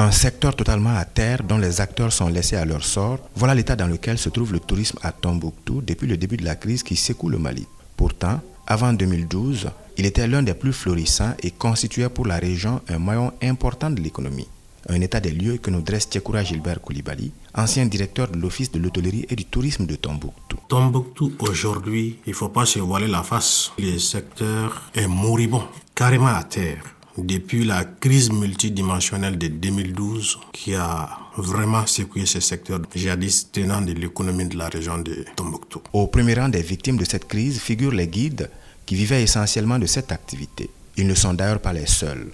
Un secteur totalement à terre dont les acteurs sont laissés à leur sort, voilà l'état dans lequel se trouve le tourisme à Tombouctou depuis le début de la crise qui secoue le Mali. Pourtant, avant 2012, il était l'un des plus florissants et constituait pour la région un maillon important de l'économie. Un état des lieux que nous dresse Tchekoura Gilbert Koulibaly, ancien directeur de l'Office de l'hôtellerie et du tourisme de Tombouctou. Tombouctou, aujourd'hui, il ne faut pas se voiler la face. Le secteur est moribond, carrément à terre depuis la crise multidimensionnelle de 2012 qui a vraiment secoué ce secteur jadis tenant de l'économie de la région de Tombouctou. Au premier rang des victimes de cette crise figurent les guides qui vivaient essentiellement de cette activité. Ils ne sont d'ailleurs pas les seuls.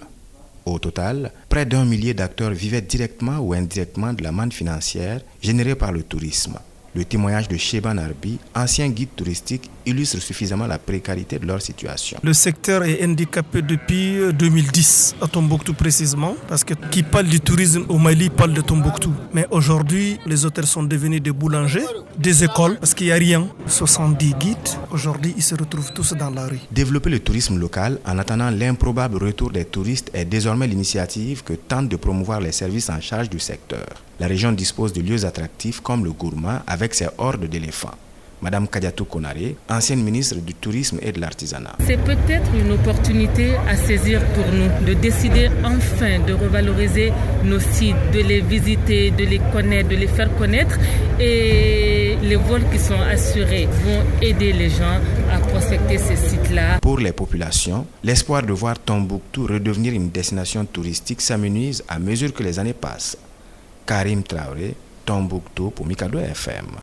Au total, près d'un millier d'acteurs vivaient directement ou indirectement de la manne financière générée par le tourisme. Le témoignage de Sheban Arbi, ancien guide touristique, illustre suffisamment la précarité de leur situation. Le secteur est handicapé depuis 2010, à Tombouctou précisément, parce que qui parle du tourisme au Mali parle de Tombouctou. Mais aujourd'hui, les hôtels sont devenus des boulangers, des écoles, parce qu'il n'y a rien. 70 guides, aujourd'hui, ils se retrouvent tous dans la rue. Développer le tourisme local en attendant l'improbable retour des touristes est désormais l'initiative que tente de promouvoir les services en charge du secteur. La région dispose de lieux attractifs comme le Gourmand avec ses hordes d'éléphants. Madame Kadiatou Konare, ancienne ministre du Tourisme et de l'Artisanat. C'est peut-être une opportunité à saisir pour nous de décider enfin de revaloriser nos sites, de les visiter, de les connaître, de les faire connaître. Et les vols qui sont assurés vont aider les gens à prospecter ces sites-là. Pour les populations, l'espoir de voir Tombouctou redevenir une destination touristique s'amenuise à mesure que les années passent. Karim Traoré, Tombouctou pour Mikado FM.